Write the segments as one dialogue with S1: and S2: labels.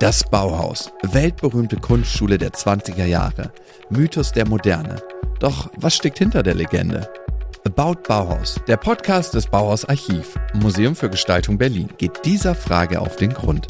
S1: Das Bauhaus, weltberühmte Kunstschule der 20er Jahre, Mythos der Moderne. Doch was steckt hinter der Legende? About Bauhaus, der Podcast des Bauhaus Archiv, Museum für Gestaltung Berlin, geht dieser Frage auf den Grund.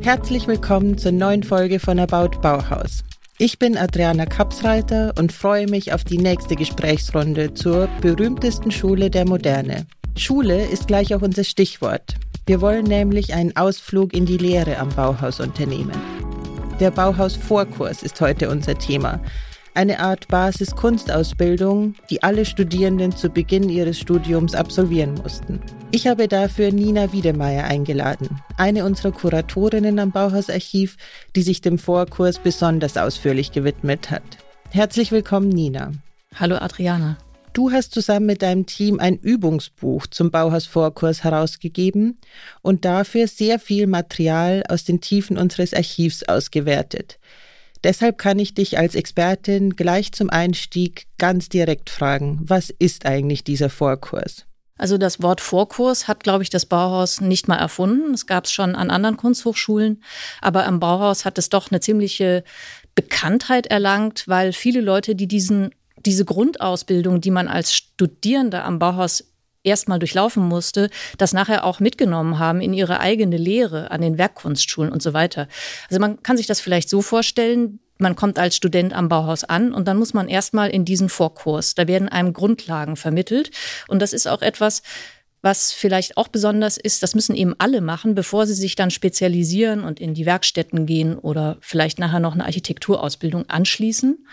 S2: Herzlich willkommen zur neuen Folge von About Bauhaus. Ich bin Adriana Kapsreiter und freue mich auf die nächste Gesprächsrunde zur berühmtesten Schule der Moderne, Schule ist gleich auch unser Stichwort. Wir wollen nämlich einen Ausflug in die Lehre am Bauhaus unternehmen. Der Bauhaus-Vorkurs ist heute unser Thema. Eine Art Basis-Kunstausbildung, die alle Studierenden zu Beginn ihres Studiums absolvieren mussten. Ich habe dafür Nina Wiedemeyer eingeladen, eine unserer Kuratorinnen am Bauhausarchiv, die sich dem Vorkurs besonders ausführlich gewidmet hat. Herzlich willkommen, Nina.
S3: Hallo, Adriana.
S2: Du hast zusammen mit deinem Team ein Übungsbuch zum Bauhaus-Vorkurs herausgegeben und dafür sehr viel Material aus den Tiefen unseres Archivs ausgewertet. Deshalb kann ich dich als Expertin gleich zum Einstieg ganz direkt fragen, was ist eigentlich dieser Vorkurs?
S3: Also das Wort Vorkurs hat, glaube ich, das Bauhaus nicht mal erfunden. Es gab es schon an anderen Kunsthochschulen, aber am Bauhaus hat es doch eine ziemliche Bekanntheit erlangt, weil viele Leute, die diesen diese Grundausbildung, die man als Studierender am Bauhaus erstmal durchlaufen musste, das nachher auch mitgenommen haben in ihre eigene Lehre an den Werkkunstschulen und so weiter. Also man kann sich das vielleicht so vorstellen, man kommt als Student am Bauhaus an und dann muss man erstmal in diesen Vorkurs. Da werden einem Grundlagen vermittelt und das ist auch etwas, was vielleicht auch besonders ist, das müssen eben alle machen, bevor sie sich dann spezialisieren und in die Werkstätten gehen oder vielleicht nachher noch eine Architekturausbildung anschließen.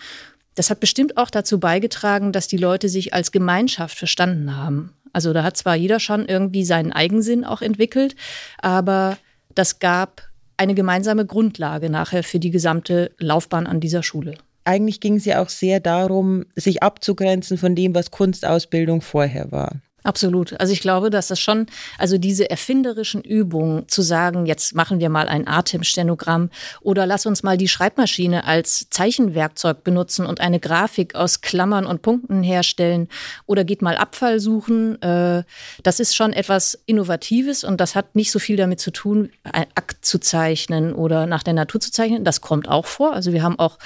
S3: Das hat bestimmt auch dazu beigetragen, dass die Leute sich als Gemeinschaft verstanden haben. Also da hat zwar jeder schon irgendwie seinen Eigensinn auch entwickelt, aber das gab eine gemeinsame Grundlage nachher für die gesamte Laufbahn an dieser Schule.
S2: Eigentlich ging es ja auch sehr darum, sich abzugrenzen von dem, was Kunstausbildung vorher war.
S3: Absolut. Also ich glaube, dass das schon, also diese erfinderischen Übungen zu sagen, jetzt machen wir mal ein Atemstenogramm oder lass uns mal die Schreibmaschine als Zeichenwerkzeug benutzen und eine Grafik aus Klammern und Punkten herstellen oder geht mal Abfall suchen. Äh, das ist schon etwas Innovatives und das hat nicht so viel damit zu tun, ein Akt zu zeichnen oder nach der Natur zu zeichnen. Das kommt auch vor. Also wir haben auch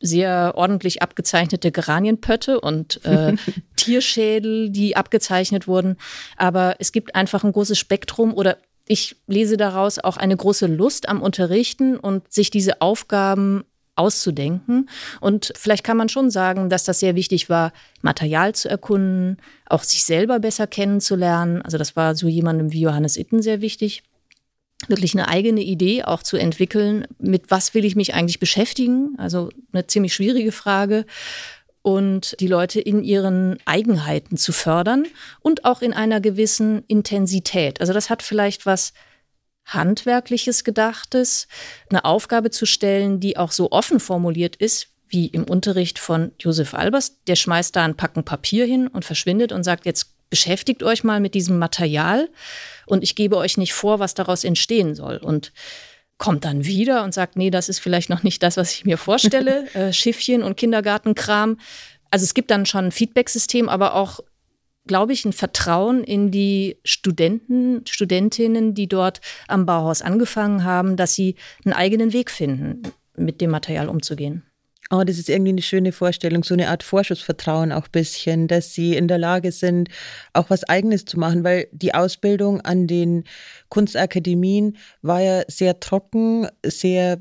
S3: sehr ordentlich abgezeichnete Geranienpötte und äh, Tierschädel, die abgezeichnet wurden. Aber es gibt einfach ein großes Spektrum oder ich lese daraus auch eine große Lust am Unterrichten und sich diese Aufgaben auszudenken. Und vielleicht kann man schon sagen, dass das sehr wichtig war, Material zu erkunden, auch sich selber besser kennenzulernen. Also das war so jemandem wie Johannes Itten sehr wichtig wirklich eine eigene Idee auch zu entwickeln, mit was will ich mich eigentlich beschäftigen? Also eine ziemlich schwierige Frage. Und die Leute in ihren Eigenheiten zu fördern und auch in einer gewissen Intensität. Also das hat vielleicht was Handwerkliches Gedachtes, eine Aufgabe zu stellen, die auch so offen formuliert ist, wie im Unterricht von Josef Albers. Der schmeißt da ein Packen Papier hin und verschwindet und sagt, jetzt beschäftigt euch mal mit diesem Material und ich gebe euch nicht vor, was daraus entstehen soll. Und kommt dann wieder und sagt, nee, das ist vielleicht noch nicht das, was ich mir vorstelle, äh, Schiffchen und Kindergartenkram. Also es gibt dann schon ein Feedback-System, aber auch, glaube ich, ein Vertrauen in die Studenten, Studentinnen, die dort am Bauhaus angefangen haben, dass sie einen eigenen Weg finden, mit dem Material umzugehen.
S2: Oh, das ist irgendwie eine schöne Vorstellung, so eine Art Vorschussvertrauen auch ein bisschen, dass sie in der Lage sind, auch was Eigenes zu machen, weil die Ausbildung an den Kunstakademien war ja sehr trocken, sehr,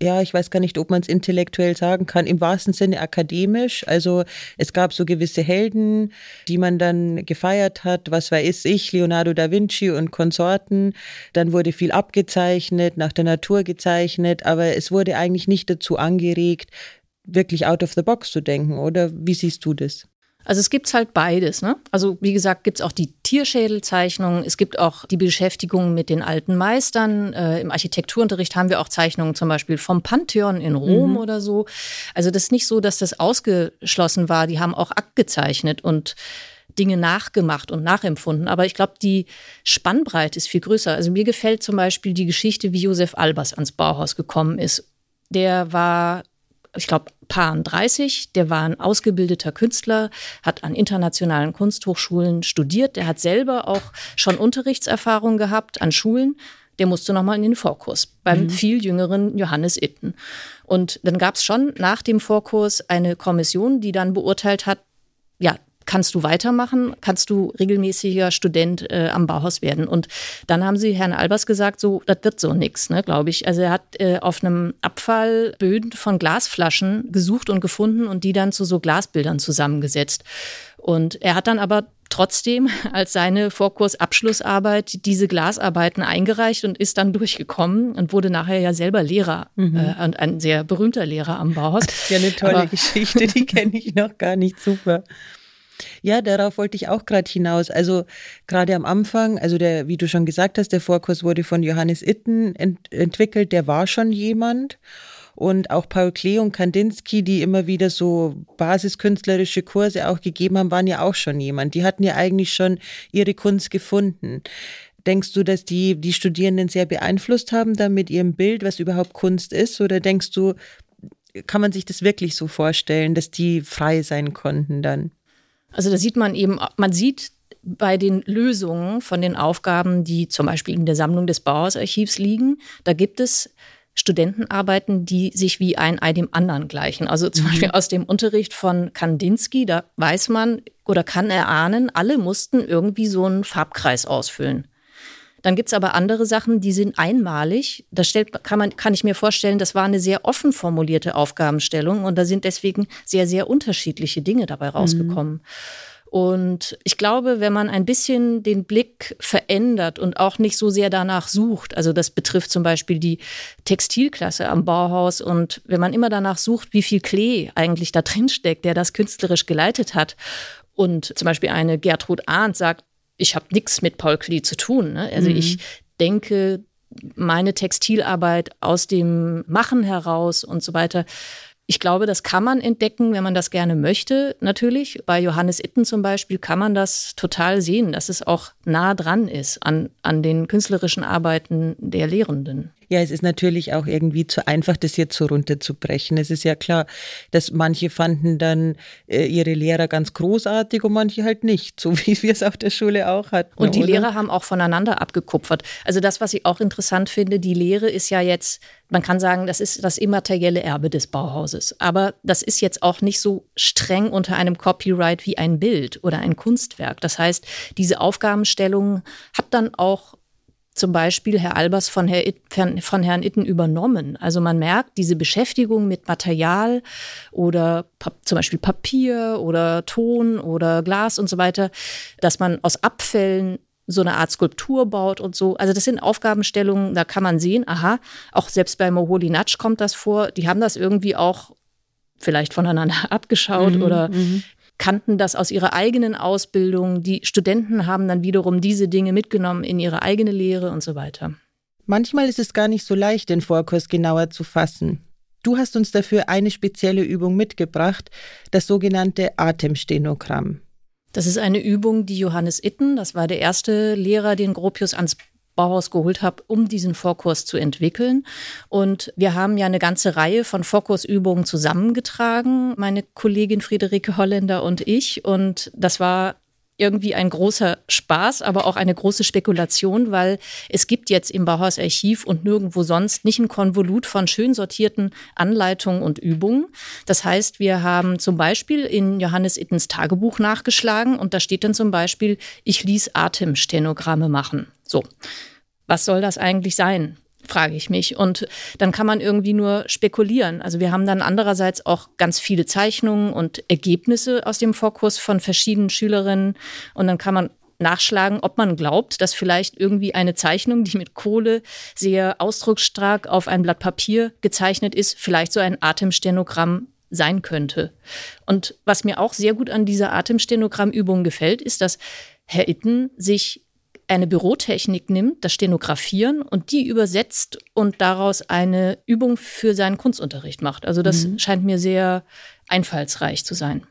S2: ja, ich weiß gar nicht, ob man es intellektuell sagen kann, im wahrsten Sinne akademisch. Also es gab so gewisse Helden, die man dann gefeiert hat, was weiß ich, Leonardo da Vinci und Konsorten. Dann wurde viel abgezeichnet, nach der Natur gezeichnet, aber es wurde eigentlich nicht dazu angeregt, wirklich out of the box zu denken, oder wie siehst du das?
S3: Also es gibt halt beides. Ne? Also wie gesagt, gibt es auch die Tierschädelzeichnungen, es gibt auch die Beschäftigung mit den alten Meistern. Äh, Im Architekturunterricht haben wir auch Zeichnungen zum Beispiel vom Pantheon in Rom mhm. oder so. Also das ist nicht so, dass das ausgeschlossen war. Die haben auch Akt gezeichnet und Dinge nachgemacht und nachempfunden. Aber ich glaube, die Spannbreite ist viel größer. Also mir gefällt zum Beispiel die Geschichte, wie Josef Albers ans Bauhaus gekommen ist. Der war ich glaube, Paar 30, der war ein ausgebildeter Künstler, hat an internationalen Kunsthochschulen studiert, der hat selber auch schon Unterrichtserfahrung gehabt an Schulen. Der musste nochmal in den Vorkurs beim mhm. viel jüngeren Johannes Itten. Und dann gab es schon nach dem Vorkurs eine Kommission, die dann beurteilt hat, ja, kannst du weitermachen, kannst du regelmäßiger Student äh, am Bauhaus werden. Und dann haben sie Herrn Albers gesagt, so, das wird so nichts, ne, glaube ich. Also er hat äh, auf einem Abfallböden von Glasflaschen gesucht und gefunden und die dann zu so Glasbildern zusammengesetzt. Und er hat dann aber trotzdem als seine Vorkursabschlussarbeit diese Glasarbeiten eingereicht und ist dann durchgekommen und wurde nachher ja selber Lehrer mhm. äh, und ein sehr berühmter Lehrer am Bauhaus.
S2: Das ist ja eine tolle aber, Geschichte, die kenne ich noch gar nicht super. Ja, darauf wollte ich auch gerade hinaus. Also gerade am Anfang, also der, wie du schon gesagt hast, der Vorkurs wurde von Johannes Itten ent entwickelt, der war schon jemand. Und auch Paul Klee und Kandinsky, die immer wieder so basiskünstlerische Kurse auch gegeben haben, waren ja auch schon jemand. Die hatten ja eigentlich schon ihre Kunst gefunden. Denkst du, dass die, die Studierenden sehr beeinflusst haben dann mit ihrem Bild, was überhaupt Kunst ist? Oder denkst du, kann man sich das wirklich so vorstellen, dass die frei sein konnten dann?
S3: Also da sieht man eben, man sieht bei den Lösungen von den Aufgaben, die zum Beispiel in der Sammlung des Bauhausarchivs liegen, da gibt es Studentenarbeiten, die sich wie ein Ei dem anderen gleichen. Also zum mhm. Beispiel aus dem Unterricht von Kandinsky, da weiß man oder kann erahnen, alle mussten irgendwie so einen Farbkreis ausfüllen. Dann gibt es aber andere Sachen, die sind einmalig. Da stellt, kann, man, kann ich mir vorstellen, das war eine sehr offen formulierte Aufgabenstellung und da sind deswegen sehr, sehr unterschiedliche Dinge dabei rausgekommen. Mhm. Und ich glaube, wenn man ein bisschen den Blick verändert und auch nicht so sehr danach sucht, also das betrifft zum Beispiel die Textilklasse am Bauhaus und wenn man immer danach sucht, wie viel Klee eigentlich da drin steckt, der das künstlerisch geleitet hat. Und zum Beispiel eine Gertrud Arndt sagt, ich habe nichts mit Paul Klee zu tun. Ne? Also mhm. ich denke, meine Textilarbeit aus dem Machen heraus und so weiter. Ich glaube, das kann man entdecken, wenn man das gerne möchte, natürlich. Bei Johannes Itten zum Beispiel kann man das total sehen, dass es auch nah dran ist an, an den künstlerischen Arbeiten der Lehrenden.
S2: Ja, es ist natürlich auch irgendwie zu einfach, das jetzt so runterzubrechen. Es ist ja klar, dass manche fanden dann äh, ihre Lehrer ganz großartig und manche halt nicht, so wie wir es auf der Schule auch hatten.
S3: Und die oder? Lehrer haben auch voneinander abgekupfert. Also das, was ich auch interessant finde, die Lehre ist ja jetzt, man kann sagen, das ist das immaterielle Erbe des Bauhauses. Aber das ist jetzt auch nicht so streng unter einem Copyright wie ein Bild oder ein Kunstwerk. Das heißt, diese Aufgabenstellung hat dann auch zum Beispiel Herr Albers von, Herr It, von Herrn Itten übernommen. Also man merkt diese Beschäftigung mit Material oder zum Beispiel Papier oder Ton oder Glas und so weiter, dass man aus Abfällen so eine Art Skulptur baut und so. Also das sind Aufgabenstellungen, da kann man sehen, aha, auch selbst bei Moholy Natsch kommt das vor, die haben das irgendwie auch vielleicht voneinander abgeschaut mhm, oder mhm kannten das aus ihrer eigenen Ausbildung. Die Studenten haben dann wiederum diese Dinge mitgenommen in ihre eigene Lehre und so weiter.
S2: Manchmal ist es gar nicht so leicht, den Vorkurs genauer zu fassen. Du hast uns dafür eine spezielle Übung mitgebracht, das sogenannte Atemstenogramm.
S3: Das ist eine Übung, die Johannes Itten, das war der erste Lehrer, den Gropius ans Bauhaus geholt habe, um diesen Vorkurs zu entwickeln. Und wir haben ja eine ganze Reihe von Vorkursübungen zusammengetragen, meine Kollegin Friederike Holländer und ich. Und das war irgendwie ein großer Spaß, aber auch eine große Spekulation, weil es gibt jetzt im Bauhausarchiv und nirgendwo sonst nicht ein Konvolut von schön sortierten Anleitungen und Übungen. Das heißt, wir haben zum Beispiel in Johannes Ittens Tagebuch nachgeschlagen und da steht dann zum Beispiel, ich ließ Atemstenogramme machen. So, was soll das eigentlich sein? frage ich mich. Und dann kann man irgendwie nur spekulieren. Also wir haben dann andererseits auch ganz viele Zeichnungen und Ergebnisse aus dem Vorkurs von verschiedenen Schülerinnen. Und dann kann man nachschlagen, ob man glaubt, dass vielleicht irgendwie eine Zeichnung, die mit Kohle sehr ausdrucksstark auf ein Blatt Papier gezeichnet ist, vielleicht so ein Atemstenogramm sein könnte. Und was mir auch sehr gut an dieser Atemstenogrammübung gefällt, ist, dass Herr Itten sich eine Bürotechnik nimmt, das Stenografieren und die übersetzt und daraus eine Übung für seinen Kunstunterricht macht. Also das mhm. scheint mir sehr einfallsreich zu sein.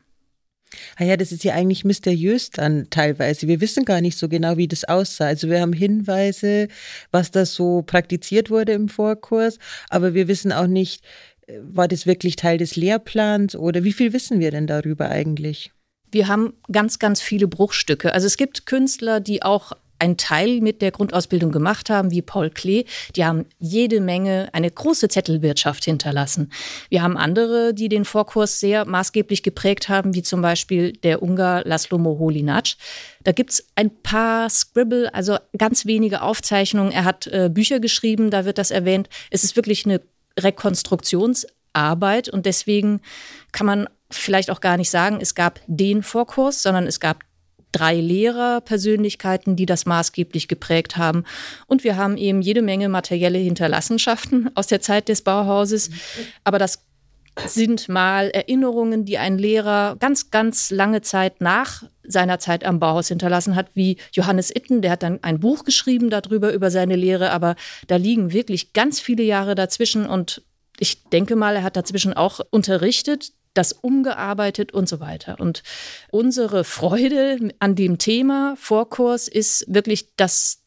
S2: Ah ja, das ist ja eigentlich mysteriös dann teilweise. Wir wissen gar nicht so genau, wie das aussah. Also wir haben Hinweise, was da so praktiziert wurde im Vorkurs, aber wir wissen auch nicht, War das wirklich Teil des Lehrplans oder wie viel wissen wir denn darüber eigentlich?
S3: Wir haben ganz, ganz viele Bruchstücke. Also es gibt Künstler, die auch einen Teil mit der Grundausbildung gemacht haben, wie Paul Klee, die haben jede Menge, eine große Zettelwirtschaft hinterlassen. Wir haben andere, die den Vorkurs sehr maßgeblich geprägt haben, wie zum Beispiel der Ungar Laszlo Moholinac. Da gibt's ein paar Scribble, also ganz wenige Aufzeichnungen. Er hat äh, Bücher geschrieben, da wird das erwähnt. Es ist wirklich eine Rekonstruktionsarbeit und deswegen kann man vielleicht auch gar nicht sagen, es gab den Vorkurs, sondern es gab drei Lehrerpersönlichkeiten, die das maßgeblich geprägt haben. Und wir haben eben jede Menge materielle Hinterlassenschaften aus der Zeit des Bauhauses. Aber das sind mal Erinnerungen, die ein Lehrer ganz, ganz lange Zeit nach seiner Zeit am Bauhaus hinterlassen hat, wie Johannes Itten, der hat dann ein Buch geschrieben darüber, über seine Lehre, aber da liegen wirklich ganz viele Jahre dazwischen und ich denke mal, er hat dazwischen auch unterrichtet das umgearbeitet und so weiter. Und unsere Freude an dem Thema Vorkurs ist wirklich, dass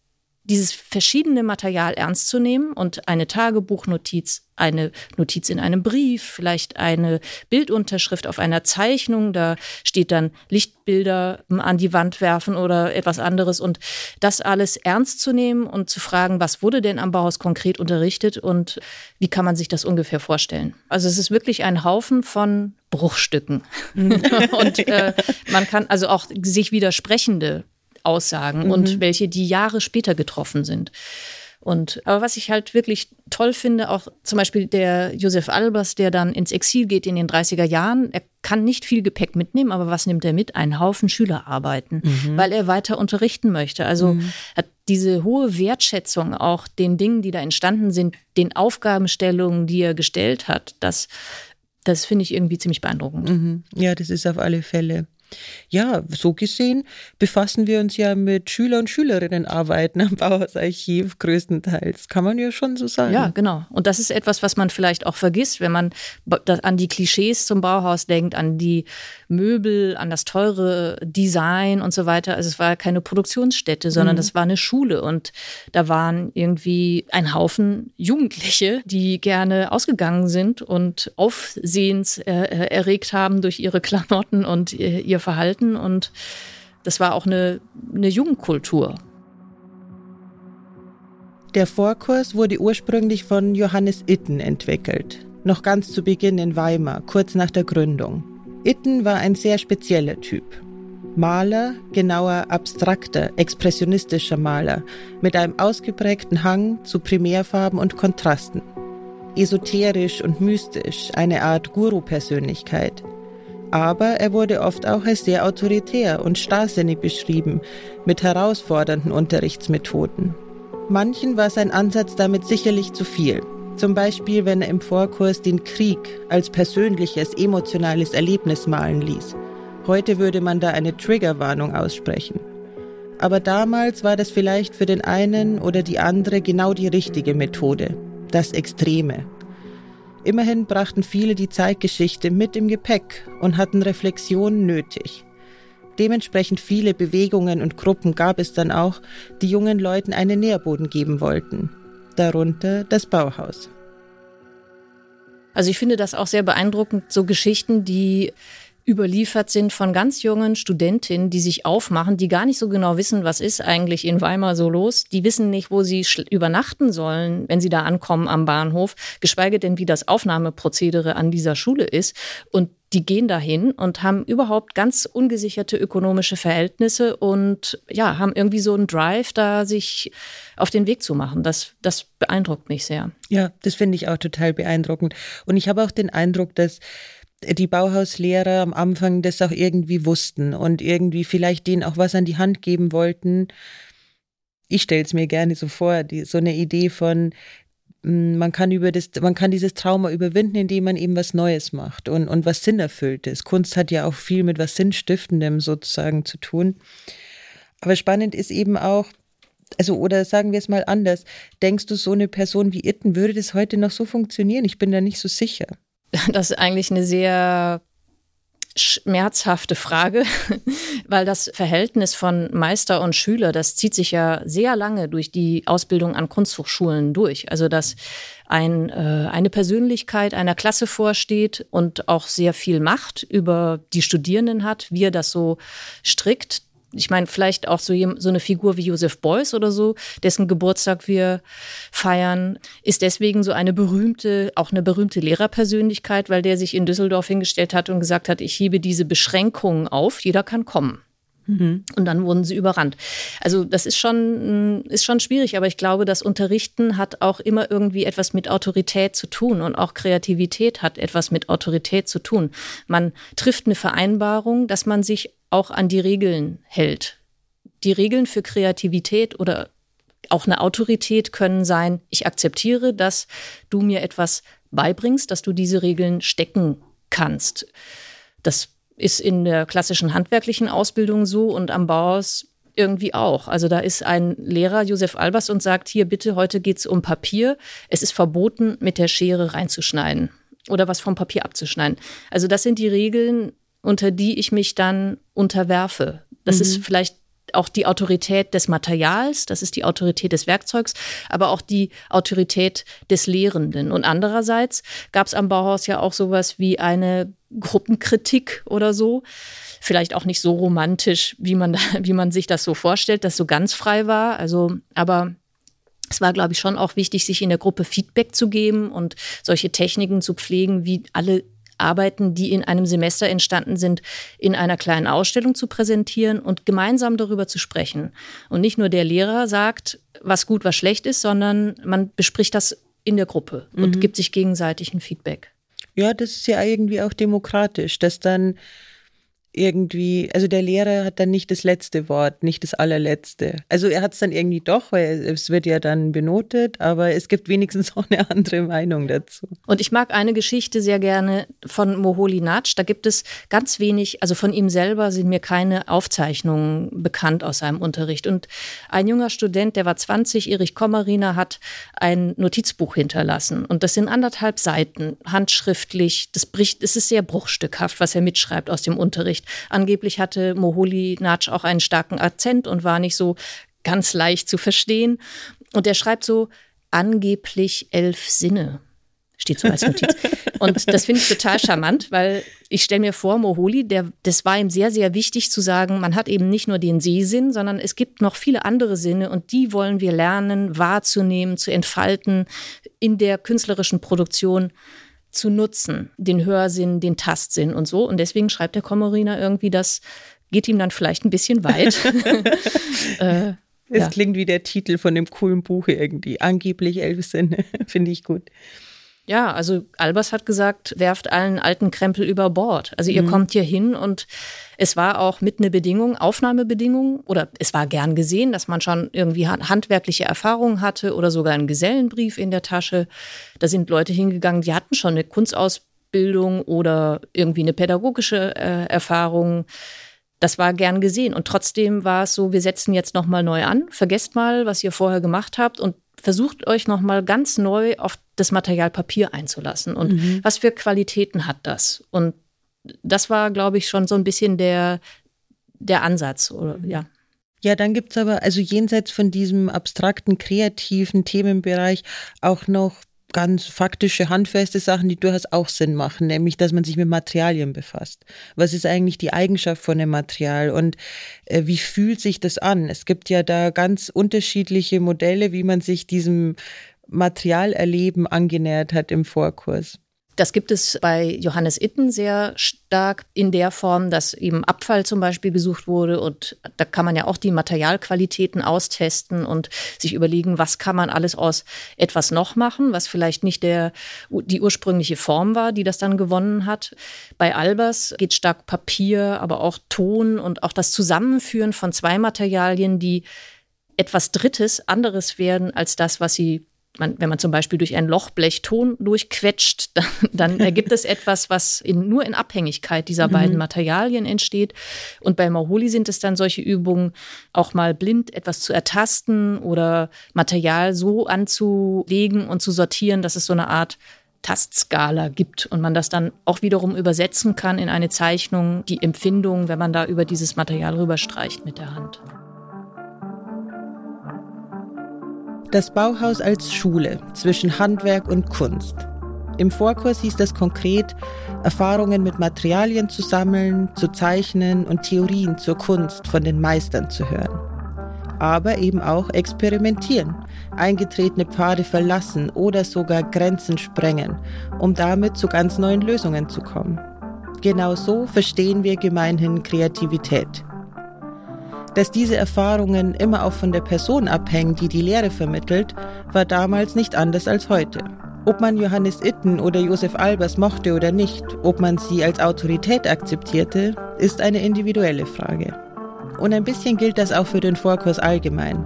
S3: dieses verschiedene Material ernst zu nehmen und eine Tagebuchnotiz, eine Notiz in einem Brief, vielleicht eine Bildunterschrift auf einer Zeichnung, da steht dann Lichtbilder an die Wand werfen oder etwas anderes. Und das alles ernst zu nehmen und zu fragen, was wurde denn am Bauhaus konkret unterrichtet und wie kann man sich das ungefähr vorstellen. Also es ist wirklich ein Haufen von Bruchstücken. Und äh, man kann also auch sich widersprechende Aussagen mhm. und welche, die Jahre später getroffen sind. Und aber was ich halt wirklich toll finde, auch zum Beispiel der Josef Albers, der dann ins Exil geht in den 30er Jahren, er kann nicht viel Gepäck mitnehmen, aber was nimmt er mit? Einen Haufen Schülerarbeiten, mhm. weil er weiter unterrichten möchte. Also mhm. hat diese hohe Wertschätzung auch den Dingen, die da entstanden sind, den Aufgabenstellungen, die er gestellt hat, das, das finde ich irgendwie ziemlich beeindruckend.
S2: Mhm. Ja, das ist auf alle Fälle. Ja, so gesehen befassen wir uns ja mit Schüler- und Schülerinnenarbeiten am Bauhausarchiv größtenteils. Kann man ja schon so sagen.
S3: Ja, genau. Und das ist etwas, was man vielleicht auch vergisst, wenn man an die Klischees zum Bauhaus denkt, an die Möbel, an das teure Design und so weiter. Also es war keine Produktionsstätte, sondern mhm. das war eine Schule. Und da waren irgendwie ein Haufen Jugendliche, die gerne ausgegangen sind und Aufsehens äh, erregt haben durch ihre Klamotten und ihr ihr Verhalten und das war auch eine, eine Jugendkultur.
S2: Der Vorkurs wurde ursprünglich von Johannes Itten entwickelt, noch ganz zu Beginn in Weimar, kurz nach der Gründung. Itten war ein sehr spezieller Typ. Maler, genauer abstrakter, expressionistischer Maler, mit einem ausgeprägten Hang zu Primärfarben und Kontrasten. Esoterisch und mystisch, eine Art Guru-Persönlichkeit – aber er wurde oft auch als sehr autoritär und starrsinnig beschrieben, mit herausfordernden Unterrichtsmethoden. Manchen war sein Ansatz damit sicherlich zu viel. Zum Beispiel, wenn er im Vorkurs den Krieg als persönliches, emotionales Erlebnis malen ließ. Heute würde man da eine Triggerwarnung aussprechen. Aber damals war das vielleicht für den einen oder die andere genau die richtige Methode, das Extreme, Immerhin brachten viele die Zeitgeschichte mit im Gepäck und hatten Reflexionen nötig. Dementsprechend viele Bewegungen und Gruppen gab es dann auch, die jungen Leuten einen Nährboden geben wollten. Darunter das Bauhaus.
S3: Also ich finde das auch sehr beeindruckend, so Geschichten, die überliefert sind von ganz jungen Studentinnen, die sich aufmachen, die gar nicht so genau wissen, was ist eigentlich in Weimar so los. Die wissen nicht, wo sie übernachten sollen, wenn sie da ankommen am Bahnhof, geschweige denn, wie das Aufnahmeprozedere an dieser Schule ist. Und die gehen dahin und haben überhaupt ganz ungesicherte ökonomische Verhältnisse und ja, haben irgendwie so einen Drive, da sich auf den Weg zu machen. Das, das beeindruckt mich sehr.
S2: Ja, das finde ich auch total beeindruckend. Und ich habe auch den Eindruck, dass die Bauhauslehrer am Anfang das auch irgendwie wussten und irgendwie vielleicht denen auch was an die Hand geben wollten. Ich stelle es mir gerne so vor, die, so eine Idee von, hm, man kann über das, man kann dieses Trauma überwinden, indem man eben was Neues macht und, und was Sinnerfülltes. Kunst hat ja auch viel mit was Sinnstiftendem sozusagen zu tun. Aber spannend ist eben auch, also, oder sagen wir es mal anders, denkst du, so eine Person wie Itten würde das heute noch so funktionieren? Ich bin da nicht so sicher.
S3: das ist eigentlich eine sehr schmerzhafte Frage, weil das Verhältnis von Meister und Schüler, das zieht sich ja sehr lange durch die Ausbildung an Kunsthochschulen durch. Also dass ein, äh, eine Persönlichkeit einer Klasse vorsteht und auch sehr viel Macht über die Studierenden hat, wie er das so strickt, ich meine, vielleicht auch so, so eine Figur wie Joseph Beuys oder so, dessen Geburtstag wir feiern, ist deswegen so eine berühmte, auch eine berühmte Lehrerpersönlichkeit, weil der sich in Düsseldorf hingestellt hat und gesagt hat, ich hebe diese Beschränkungen auf, jeder kann kommen. Mhm. Und dann wurden sie überrannt. Also das ist schon, ist schon schwierig, aber ich glaube, das Unterrichten hat auch immer irgendwie etwas mit Autorität zu tun und auch Kreativität hat etwas mit Autorität zu tun. Man trifft eine Vereinbarung, dass man sich auch an die Regeln hält. Die Regeln für Kreativität oder auch eine Autorität können sein, ich akzeptiere, dass du mir etwas beibringst, dass du diese Regeln stecken kannst. Das ist in der klassischen handwerklichen Ausbildung so und am Bauhaus irgendwie auch. Also da ist ein Lehrer, Josef Albers, und sagt, hier bitte, heute geht es um Papier. Es ist verboten, mit der Schere reinzuschneiden oder was vom Papier abzuschneiden. Also das sind die Regeln, unter die ich mich dann unterwerfe. Das mhm. ist vielleicht auch die Autorität des Materials, das ist die Autorität des Werkzeugs, aber auch die Autorität des Lehrenden. Und andererseits gab es am Bauhaus ja auch sowas wie eine Gruppenkritik oder so. Vielleicht auch nicht so romantisch, wie man, wie man sich das so vorstellt, dass so ganz frei war. Also, aber es war, glaube ich, schon auch wichtig, sich in der Gruppe Feedback zu geben und solche Techniken zu pflegen, wie alle Arbeiten, die in einem Semester entstanden sind, in einer kleinen Ausstellung zu präsentieren und gemeinsam darüber zu sprechen. Und nicht nur der Lehrer sagt, was gut, was schlecht ist, sondern man bespricht das in der Gruppe und mhm. gibt sich gegenseitig ein Feedback.
S2: Ja, das ist ja irgendwie auch demokratisch, dass dann irgendwie, also der Lehrer hat dann nicht das letzte Wort, nicht das allerletzte. Also er hat es dann irgendwie doch, weil es wird ja dann benotet, aber es gibt wenigstens auch eine andere Meinung dazu.
S3: Und ich mag eine Geschichte sehr gerne von Moholi Natsch. Da gibt es ganz wenig, also von ihm selber sind mir keine Aufzeichnungen bekannt aus seinem Unterricht. Und ein junger Student, der war 20, Erich Kommeriner, hat ein Notizbuch hinterlassen. Und das sind anderthalb Seiten, handschriftlich. Das bricht, es ist sehr bruchstückhaft, was er mitschreibt aus dem Unterricht. Unterricht. Angeblich hatte Moholi Natsch auch einen starken Akzent und war nicht so ganz leicht zu verstehen. Und er schreibt so angeblich elf Sinne. Steht so als Notiz. Und das finde ich total charmant, weil ich stelle mir vor, Moholi, der, das war ihm sehr, sehr wichtig zu sagen, man hat eben nicht nur den Sehsinn, sondern es gibt noch viele andere Sinne und die wollen wir lernen, wahrzunehmen, zu entfalten in der künstlerischen Produktion zu nutzen, den Hörsinn, den Tastsinn und so. Und deswegen schreibt der Kommeriner irgendwie, das geht ihm dann vielleicht ein bisschen weit.
S2: äh, es ja. klingt wie der Titel von dem coolen Buch irgendwie. Angeblich elf Sinne. Finde ich gut.
S3: Ja, also Albers hat gesagt, werft allen alten Krempel über Bord. Also ihr mhm. kommt hier hin und es war auch mit eine Bedingung, Aufnahmebedingung oder es war gern gesehen, dass man schon irgendwie handwerkliche Erfahrungen hatte oder sogar einen Gesellenbrief in der Tasche. Da sind Leute hingegangen, die hatten schon eine Kunstausbildung oder irgendwie eine pädagogische äh, Erfahrung. Das war gern gesehen und trotzdem war es so, wir setzen jetzt noch mal neu an. Vergesst mal, was ihr vorher gemacht habt und versucht euch noch mal ganz neu auf das Material Papier einzulassen und mhm. was für Qualitäten hat das? Und das war, glaube ich, schon so ein bisschen der, der Ansatz, oder ja.
S2: Ja, dann gibt es aber, also jenseits von diesem abstrakten, kreativen Themenbereich auch noch ganz faktische, handfeste Sachen, die durchaus auch Sinn machen, nämlich, dass man sich mit Materialien befasst. Was ist eigentlich die Eigenschaft von einem Material und äh, wie fühlt sich das an? Es gibt ja da ganz unterschiedliche Modelle, wie man sich diesem Materialerleben angenähert hat im Vorkurs.
S3: Das gibt es bei Johannes Itten sehr stark in der Form, dass eben Abfall zum Beispiel gesucht wurde. Und da kann man ja auch die Materialqualitäten austesten und sich überlegen, was kann man alles aus etwas noch machen, was vielleicht nicht der, die ursprüngliche Form war, die das dann gewonnen hat. Bei Albers geht stark Papier, aber auch Ton und auch das Zusammenführen von zwei Materialien, die etwas Drittes, anderes werden als das, was sie man, wenn man zum Beispiel durch ein Lochblech Ton durchquetscht, dann, dann ergibt es etwas, was in, nur in Abhängigkeit dieser mhm. beiden Materialien entsteht. Und bei Maholi sind es dann solche Übungen, auch mal blind etwas zu ertasten oder Material so anzulegen und zu sortieren, dass es so eine Art Tastskala gibt und man das dann auch wiederum übersetzen kann in eine Zeichnung, die Empfindung, wenn man da über dieses Material rüberstreicht mit der Hand.
S2: Das Bauhaus als Schule zwischen Handwerk und Kunst. Im Vorkurs hieß das konkret, Erfahrungen mit Materialien zu sammeln, zu zeichnen und Theorien zur Kunst von den Meistern zu hören. Aber eben auch experimentieren, eingetretene Pfade verlassen oder sogar Grenzen sprengen, um damit zu ganz neuen Lösungen zu kommen. Genau so verstehen wir gemeinhin Kreativität. Dass diese Erfahrungen immer auch von der Person abhängen, die die Lehre vermittelt, war damals nicht anders als heute. Ob man Johannes Itten oder Josef Albers mochte oder nicht, ob man sie als Autorität akzeptierte, ist eine individuelle Frage. Und ein bisschen gilt das auch für den Vorkurs allgemein.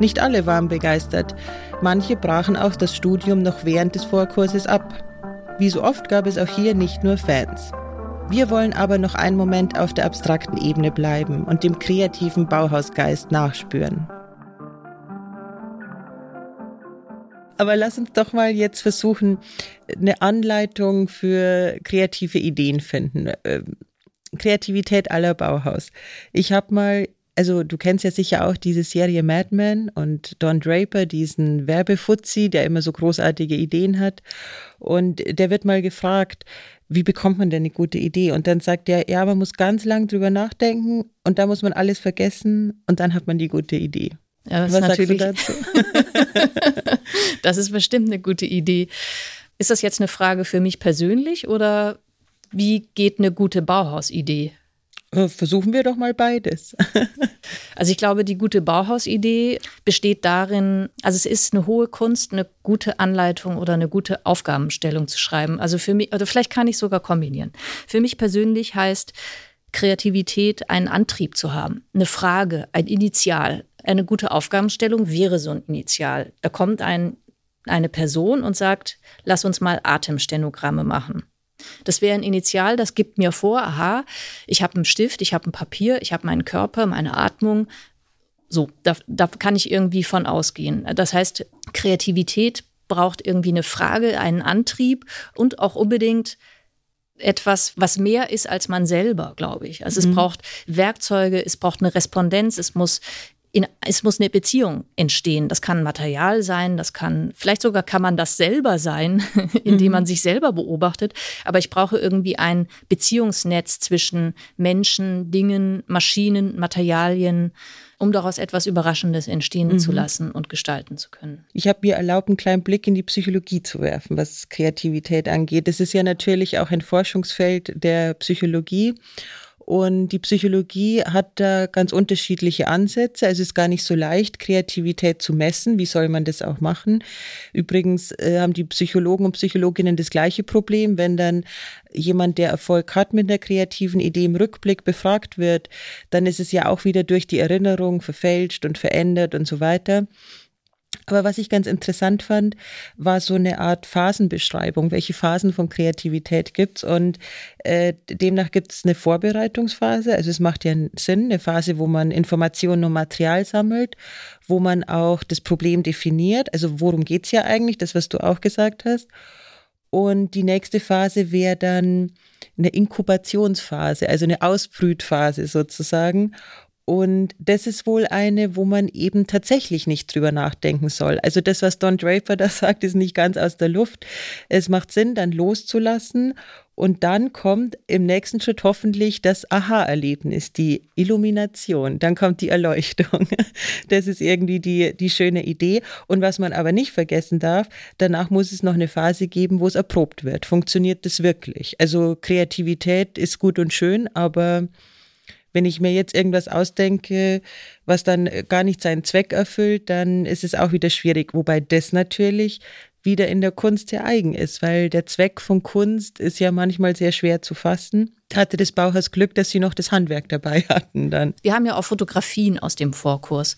S2: Nicht alle waren begeistert, manche brachen auch das Studium noch während des Vorkurses ab. Wie so oft gab es auch hier nicht nur Fans. Wir wollen aber noch einen Moment auf der abstrakten Ebene bleiben und dem kreativen Bauhausgeist nachspüren. Aber lass uns doch mal jetzt versuchen, eine Anleitung für kreative Ideen finden. Ähm, Kreativität aller Bauhaus. Ich habe mal, also du kennst ja sicher auch diese Serie Mad Men und Don Draper, diesen Werbefuzzi, der immer so großartige Ideen hat. Und der wird mal gefragt, wie bekommt man denn eine gute Idee? Und dann sagt er, ja, man muss ganz lang drüber nachdenken und da muss man alles vergessen und dann hat man die gute Idee.
S3: Ja, das Was ist natürlich, sagst du dazu? das ist bestimmt eine gute Idee. Ist das jetzt eine Frage für mich persönlich oder wie geht eine gute Bauhausidee?
S2: Äh, versuchen wir doch mal beides.
S3: also ich glaube, die gute Bauhausidee besteht darin, also es ist eine hohe Kunst, eine gute Anleitung oder eine gute Aufgabenstellung zu schreiben. Also für mich, oder vielleicht kann ich sogar kombinieren. Für mich persönlich heißt Kreativität einen Antrieb zu haben, eine Frage, ein Initial, eine gute Aufgabenstellung wäre so ein Initial. Da kommt ein, eine Person und sagt, lass uns mal Atemstenogramme machen. Das wäre ein Initial, das gibt mir vor, aha, ich habe einen Stift, ich habe ein Papier, ich habe meinen Körper, meine Atmung. So, da, da kann ich irgendwie von ausgehen. Das heißt, Kreativität braucht irgendwie eine Frage, einen Antrieb und auch unbedingt etwas, was mehr ist als man selber, glaube ich. Also mhm. es braucht Werkzeuge, es braucht eine Respondenz, es muss in, es muss eine Beziehung entstehen. Das kann Material sein, das kann, vielleicht sogar kann man das selber sein, indem mhm. man sich selber beobachtet. Aber ich brauche irgendwie ein Beziehungsnetz zwischen Menschen, Dingen, Maschinen, Materialien, um daraus etwas Überraschendes entstehen mhm. zu lassen und gestalten zu können.
S2: Ich habe mir erlaubt, einen kleinen Blick in die Psychologie zu werfen, was Kreativität angeht. Das ist ja natürlich auch ein Forschungsfeld der Psychologie. Und die Psychologie hat da ganz unterschiedliche Ansätze. Es ist gar nicht so leicht, Kreativität zu messen. Wie soll man das auch machen? Übrigens äh, haben die Psychologen und Psychologinnen das gleiche Problem, wenn dann jemand, der Erfolg hat mit einer kreativen Idee im Rückblick befragt wird, dann ist es ja auch wieder durch die Erinnerung verfälscht und verändert und so weiter. Aber was ich ganz interessant fand, war so eine Art Phasenbeschreibung. Welche Phasen von Kreativität gibt's? Und äh, demnach gibt es eine Vorbereitungsphase. Also es macht ja Sinn, eine Phase, wo man Informationen und Material sammelt, wo man auch das Problem definiert. Also worum geht's ja eigentlich? Das, was du auch gesagt hast. Und die nächste Phase wäre dann eine Inkubationsphase, also eine Ausbrütphase sozusagen. Und das ist wohl eine, wo man eben tatsächlich nicht drüber nachdenken soll. Also das, was Don Draper da sagt, ist nicht ganz aus der Luft. Es macht Sinn, dann loszulassen. Und dann kommt im nächsten Schritt hoffentlich das Aha-Erlebnis, die Illumination. Dann kommt die Erleuchtung. Das ist irgendwie die, die schöne Idee. Und was man aber nicht vergessen darf, danach muss es noch eine Phase geben, wo es erprobt wird. Funktioniert das wirklich? Also Kreativität ist gut und schön, aber wenn ich mir jetzt irgendwas ausdenke, was dann gar nicht seinen Zweck erfüllt, dann ist es auch wieder schwierig. Wobei das natürlich wieder in der Kunst sehr eigen ist, weil der Zweck von Kunst ist ja manchmal sehr schwer zu fassen. Hatte das Bauhaus Glück, dass sie noch das Handwerk dabei hatten dann.
S3: Wir haben ja auch Fotografien aus dem Vorkurs,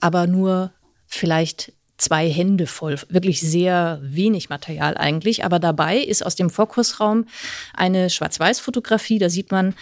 S3: aber nur vielleicht zwei Hände voll, wirklich sehr wenig Material eigentlich. Aber dabei ist aus dem Vorkursraum eine Schwarz-Weiß-Fotografie, da sieht man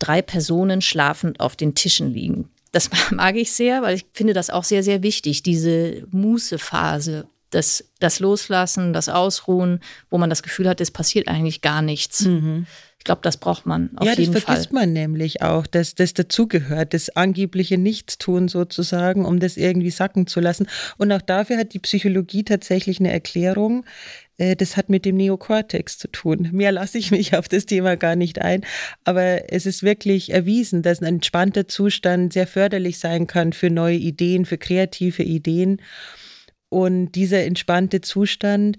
S3: drei Personen schlafend auf den Tischen liegen. Das mag ich sehr, weil ich finde das auch sehr, sehr wichtig, diese Mußephase Das, das Loslassen, das Ausruhen, wo man das Gefühl hat, es passiert eigentlich gar nichts. Mhm. Ich glaube, das braucht man auf
S2: ja,
S3: jeden Fall. Ja,
S2: das vergisst man nämlich auch, dass das dazugehört, das angebliche Nichtstun sozusagen, um das irgendwie sacken zu lassen. Und auch dafür hat die Psychologie tatsächlich eine Erklärung. Äh, das hat mit dem Neokortex zu tun. Mehr lasse ich mich auf das Thema gar nicht ein. Aber es ist wirklich erwiesen, dass ein entspannter Zustand sehr förderlich sein kann für neue Ideen, für kreative Ideen. Und dieser entspannte Zustand,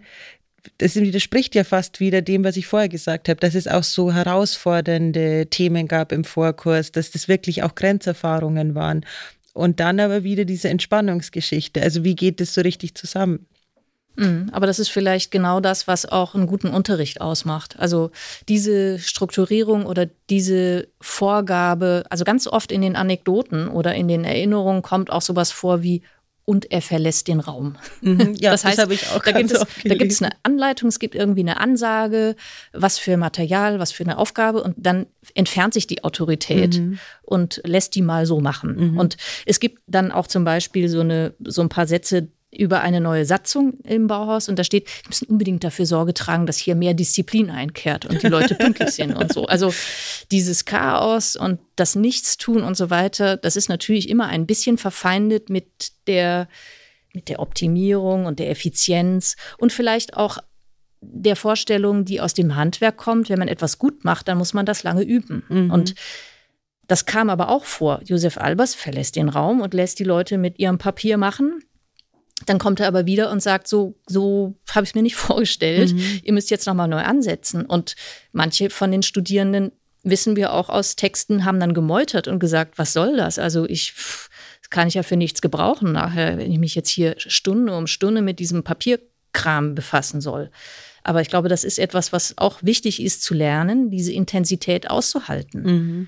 S2: das widerspricht ja fast wieder dem, was ich vorher gesagt habe, dass es auch so herausfordernde Themen gab im Vorkurs, dass das wirklich auch Grenzerfahrungen waren. Und dann aber wieder diese Entspannungsgeschichte. Also wie geht das so richtig zusammen?
S3: Mhm, aber das ist vielleicht genau das, was auch einen guten Unterricht ausmacht. Also diese Strukturierung oder diese Vorgabe, also ganz oft in den Anekdoten oder in den Erinnerungen kommt auch sowas vor wie und er verlässt den Raum.
S2: Mhm, ja, das heißt, das ich auch
S3: da, gibt es, da gibt es eine Anleitung, es gibt irgendwie eine Ansage, was für Material, was für eine Aufgabe und dann entfernt sich die Autorität mhm. und lässt die mal so machen. Mhm. Und es gibt dann auch zum Beispiel so, eine, so ein paar Sätze, über eine neue Satzung im Bauhaus und da steht, wir müssen unbedingt dafür Sorge tragen, dass hier mehr Disziplin einkehrt und die Leute pünktlich sind und so. Also dieses Chaos und das Nichtstun und so weiter, das ist natürlich immer ein bisschen verfeindet mit der, mit der Optimierung und der Effizienz und vielleicht auch der Vorstellung, die aus dem Handwerk kommt, wenn man etwas gut macht, dann muss man das lange üben. Mhm. Und das kam aber auch vor. Josef Albers verlässt den Raum und lässt die Leute mit ihrem Papier machen dann kommt er aber wieder und sagt, so, so habe ich mir nicht vorgestellt. Mhm. Ihr müsst jetzt nochmal neu ansetzen. Und manche von den Studierenden, wissen wir auch aus Texten, haben dann gemeutert und gesagt, was soll das? Also ich, das kann ich ja für nichts gebrauchen nachher, wenn ich mich jetzt hier Stunde um Stunde mit diesem Papierkram befassen soll. Aber ich glaube, das ist etwas, was auch wichtig ist zu lernen, diese Intensität auszuhalten. Mhm.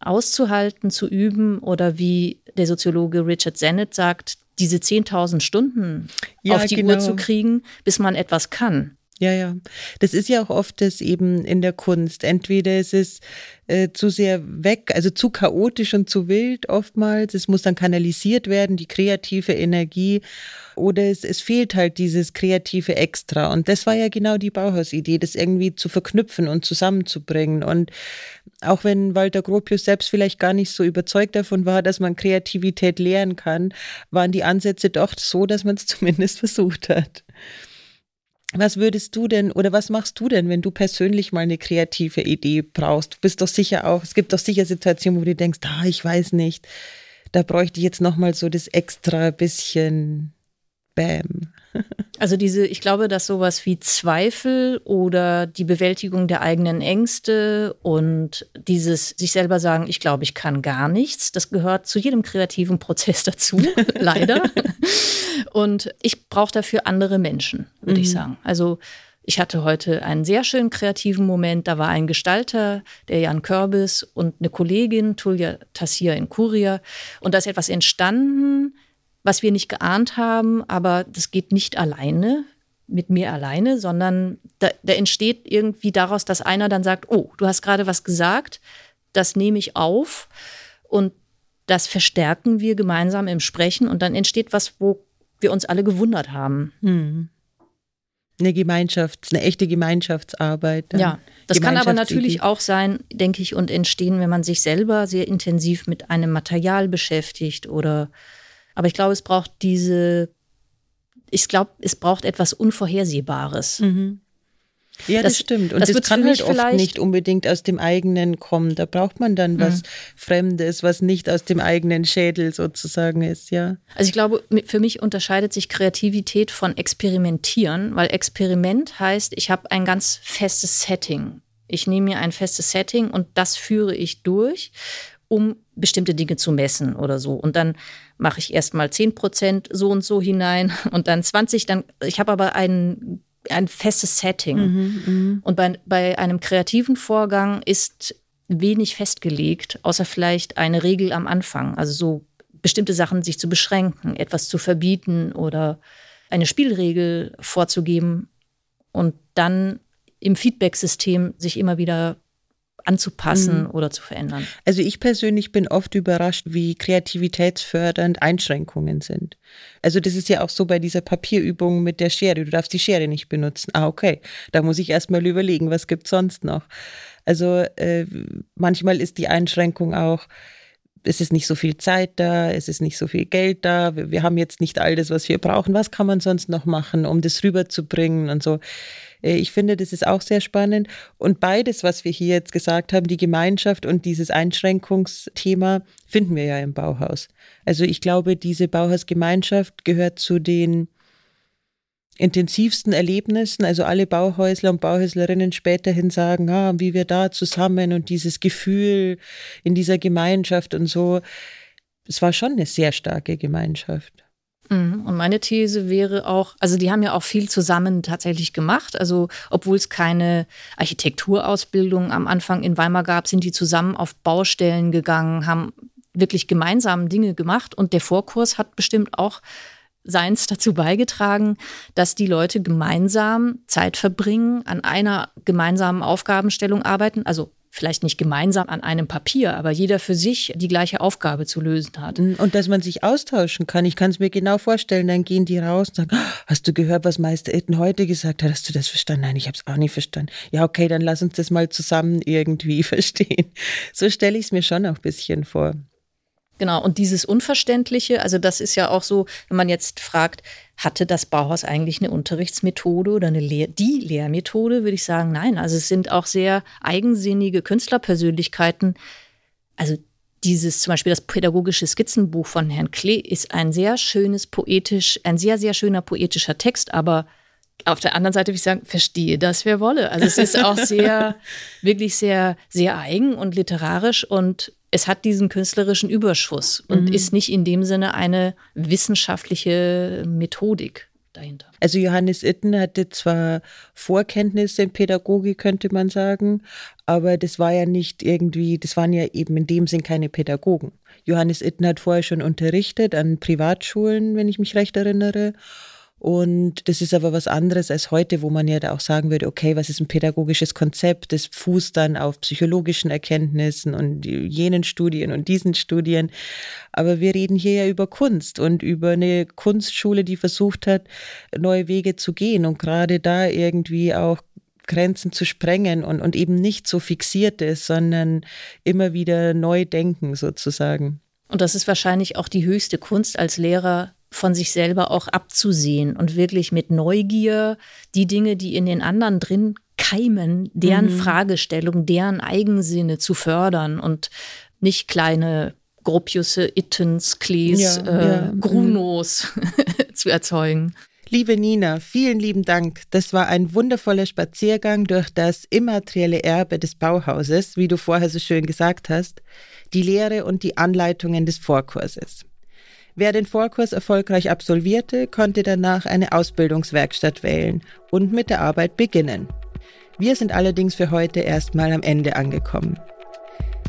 S3: Auszuhalten, zu üben oder wie der Soziologe Richard Sennett sagt, diese 10.000 Stunden ja, auf die genau. Uhr zu kriegen, bis man etwas kann.
S2: Ja, ja. Das ist ja auch oft das eben in der Kunst. Entweder ist es äh, zu sehr weg, also zu chaotisch und zu wild oftmals. Es muss dann kanalisiert werden, die kreative Energie. Oder es, es fehlt halt dieses kreative Extra. Und das war ja genau die Bauhausidee, das irgendwie zu verknüpfen und zusammenzubringen. Und auch wenn Walter Gropius selbst vielleicht gar nicht so überzeugt davon war, dass man Kreativität lehren kann, waren die Ansätze doch so, dass man es zumindest versucht hat. Was würdest du denn oder was machst du denn, wenn du persönlich mal eine kreative Idee brauchst? Du bist doch sicher auch, es gibt doch sicher Situationen, wo du denkst, ah, ich weiß nicht, da bräuchte ich jetzt nochmal so das extra bisschen Bam.
S3: Also diese, ich glaube, dass sowas wie Zweifel oder die Bewältigung der eigenen Ängste und dieses sich selber sagen, ich glaube, ich kann gar nichts, das gehört zu jedem kreativen Prozess dazu, leider. Und ich brauche dafür andere Menschen, würde mhm. ich sagen. Also ich hatte heute einen sehr schönen kreativen Moment. Da war ein Gestalter, der Jan Körbis und eine Kollegin, Tulja Tassier in Kuria. Und da ist etwas entstanden, was wir nicht geahnt haben, aber das geht nicht alleine mit mir alleine, sondern da, da, entsteht irgendwie daraus, dass einer dann sagt, oh, du hast gerade was gesagt, das nehme ich auf und das verstärken wir gemeinsam im Sprechen und dann entsteht was, wo wir uns alle gewundert haben. Hm.
S2: Eine Gemeinschaft, eine echte Gemeinschaftsarbeit.
S3: Ja, das kann aber natürlich auch sein, denke ich, und entstehen, wenn man sich selber sehr intensiv mit einem Material beschäftigt oder, aber ich glaube, es braucht diese, ich glaube, es braucht etwas Unvorhersehbares. Mhm.
S2: Ja, das, das stimmt. Und das, das kann halt oft nicht unbedingt aus dem eigenen kommen. Da braucht man dann mhm. was Fremdes, was nicht aus dem eigenen Schädel sozusagen ist, ja.
S3: Also ich glaube, für mich unterscheidet sich Kreativität von Experimentieren, weil Experiment heißt, ich habe ein ganz festes Setting. Ich nehme mir ein festes Setting und das führe ich durch, um bestimmte Dinge zu messen oder so. Und dann mache ich erst mal 10 Prozent so und so hinein und dann 20. Dann, ich habe aber einen ein festes Setting. Mhm, mh. Und bei, bei einem kreativen Vorgang ist wenig festgelegt, außer vielleicht eine Regel am Anfang. Also so bestimmte Sachen sich zu beschränken, etwas zu verbieten oder eine Spielregel vorzugeben und dann im Feedback-System sich immer wieder anzupassen mhm. oder zu verändern.
S2: Also ich persönlich bin oft überrascht, wie kreativitätsfördernd Einschränkungen sind. Also das ist ja auch so bei dieser Papierübung mit der Schere. Du darfst die Schere nicht benutzen. Ah, okay. Da muss ich erstmal überlegen, was gibt sonst noch. Also äh, manchmal ist die Einschränkung auch, es ist nicht so viel Zeit da, es ist nicht so viel Geld da, wir, wir haben jetzt nicht all das, was wir brauchen. Was kann man sonst noch machen, um das rüberzubringen und so? Äh, ich finde, das ist auch sehr spannend. Und beides, was wir hier jetzt gesagt haben, die Gemeinschaft und dieses Einschränkungsthema, finden wir ja im Bauhaus. Also ich glaube, diese Bauhausgemeinschaft gehört zu den intensivsten Erlebnissen, also alle Bauhäusler und Bauhäuslerinnen späterhin sagen, ah, wie wir da zusammen und dieses Gefühl in dieser Gemeinschaft und so. Es war schon eine sehr starke Gemeinschaft.
S3: Mhm. Und meine These wäre auch, also die haben ja auch viel zusammen tatsächlich gemacht. Also obwohl es keine Architekturausbildung am Anfang in Weimar gab, sind die zusammen auf Baustellen gegangen, haben wirklich gemeinsam Dinge gemacht. Und der Vorkurs hat bestimmt auch seins dazu beigetragen, dass die Leute gemeinsam Zeit verbringen, an einer gemeinsamen Aufgabenstellung arbeiten, also vielleicht nicht gemeinsam an einem Papier, aber jeder für sich die gleiche Aufgabe zu lösen hat.
S2: Mhm. Und dass man sich austauschen kann. Ich kann es mir genau vorstellen, dann gehen die raus und sagen, ah, hast du gehört, was Meister Itten heute gesagt hat? Hast du das verstanden? Nein, ich habe es auch nicht verstanden. Ja, okay, dann lass uns das mal zusammen irgendwie verstehen. So stelle ich es mir schon auch ein bisschen vor.
S3: Genau, und dieses Unverständliche, also das ist ja auch so, wenn man jetzt fragt, hatte das Bauhaus eigentlich eine Unterrichtsmethode oder eine Lehr die Lehrmethode, würde ich sagen, nein. Also es sind auch sehr eigensinnige Künstlerpersönlichkeiten. Also dieses zum Beispiel das pädagogische Skizzenbuch von Herrn Klee ist ein sehr schönes poetisch, ein sehr, sehr schöner poetischer Text, aber auf der anderen Seite würde ich sagen, verstehe das, wer wolle. Also es ist auch sehr, wirklich sehr, sehr eigen und literarisch und es hat diesen künstlerischen Überschuss und mhm. ist nicht in dem Sinne eine wissenschaftliche Methodik dahinter.
S2: Also Johannes Itten hatte zwar Vorkenntnisse in Pädagogik, könnte man sagen, aber das war ja nicht irgendwie, das waren ja eben in dem Sinn keine Pädagogen. Johannes Itten hat vorher schon unterrichtet an Privatschulen, wenn ich mich recht erinnere. Und das ist aber was anderes als heute, wo man ja da auch sagen würde, okay, was ist ein pädagogisches Konzept? Das fußt dann auf psychologischen Erkenntnissen und jenen Studien und diesen Studien. Aber wir reden hier ja über Kunst und über eine Kunstschule, die versucht hat, neue Wege zu gehen und gerade da irgendwie auch Grenzen zu sprengen und, und eben nicht so fixiert ist, sondern immer wieder neu denken sozusagen.
S3: Und das ist wahrscheinlich auch die höchste Kunst als Lehrer, von sich selber auch abzusehen und wirklich mit Neugier die Dinge, die in den anderen drin keimen, deren mhm. Fragestellung, deren Eigensinne zu fördern und nicht kleine Gropiusse, Ittens, Klees, ja, äh, ja. Mhm. Grunos zu erzeugen.
S2: Liebe Nina, vielen lieben Dank. Das war ein wundervoller Spaziergang durch das immaterielle Erbe des Bauhauses, wie du vorher so schön gesagt hast, die Lehre und die Anleitungen des Vorkurses. Wer den Vorkurs erfolgreich absolvierte, konnte danach eine Ausbildungswerkstatt wählen und mit der Arbeit beginnen. Wir sind allerdings für heute erstmal am Ende angekommen.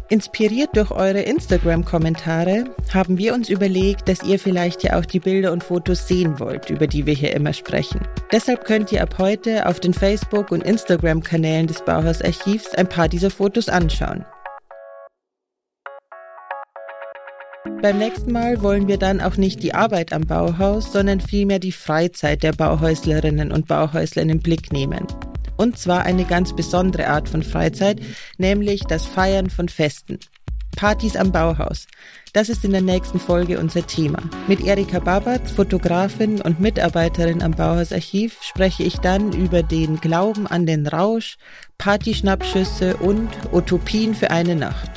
S2: Inspiriert durch eure Instagram-Kommentare haben wir uns überlegt, dass ihr vielleicht ja auch die Bilder und Fotos sehen wollt, über die wir hier immer sprechen. Deshalb könnt ihr ab heute auf den Facebook- und Instagram-Kanälen des Bauhausarchivs ein paar dieser Fotos anschauen. Beim nächsten Mal wollen wir dann auch nicht die Arbeit am Bauhaus, sondern vielmehr die Freizeit der Bauhäuslerinnen und Bauhäusler in den Blick nehmen. Und zwar eine ganz besondere Art von Freizeit, nämlich das Feiern von Festen. Partys am Bauhaus. Das ist in der nächsten Folge unser Thema. Mit Erika Babat, Fotografin und Mitarbeiterin am Bauhausarchiv, spreche ich dann über den Glauben an den Rausch, Partyschnappschüsse und Utopien für eine Nacht.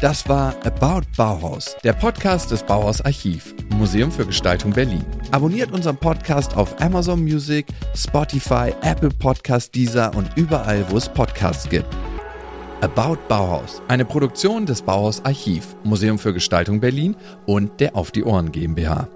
S1: Das war About Bauhaus, der Podcast des Bauhaus Archiv, Museum für Gestaltung Berlin. Abonniert unseren Podcast auf Amazon Music, Spotify, Apple Podcast, Deezer und überall, wo es Podcasts gibt. About Bauhaus, eine Produktion des Bauhaus Archiv, Museum für Gestaltung Berlin und der Auf die Ohren GmbH.